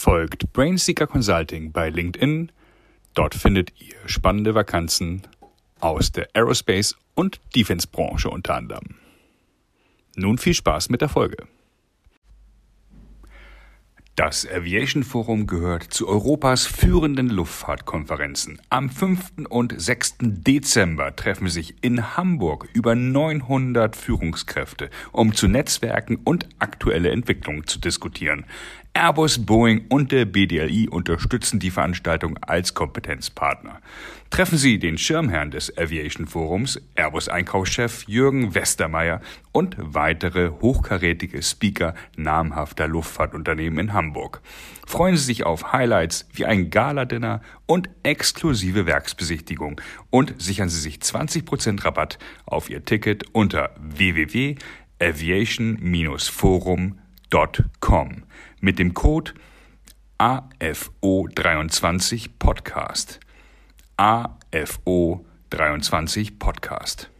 Folgt Brainseeker Consulting bei LinkedIn. Dort findet ihr spannende Vakanzen aus der Aerospace- und Defense-Branche unter anderem. Nun viel Spaß mit der Folge. Das Aviation Forum gehört zu Europas führenden Luftfahrtkonferenzen. Am 5. und 6. Dezember treffen sich in Hamburg über 900 Führungskräfte, um zu Netzwerken und aktuelle Entwicklungen zu diskutieren. Airbus, Boeing und der BDLI unterstützen die Veranstaltung als Kompetenzpartner. Treffen Sie den Schirmherrn des Aviation Forums, Airbus Einkaufschef Jürgen Westermeier und weitere hochkarätige Speaker namhafter Luftfahrtunternehmen in Hamburg. Freuen Sie sich auf Highlights wie ein Gala-Dinner und exklusive Werksbesichtigung und sichern Sie sich 20% Rabatt auf Ihr Ticket unter www.aviation-forum.com mit dem Code AFO23 Podcast. AFO23 Podcast.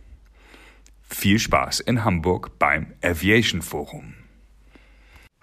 Viel Spaß in Hamburg beim Aviation Forum.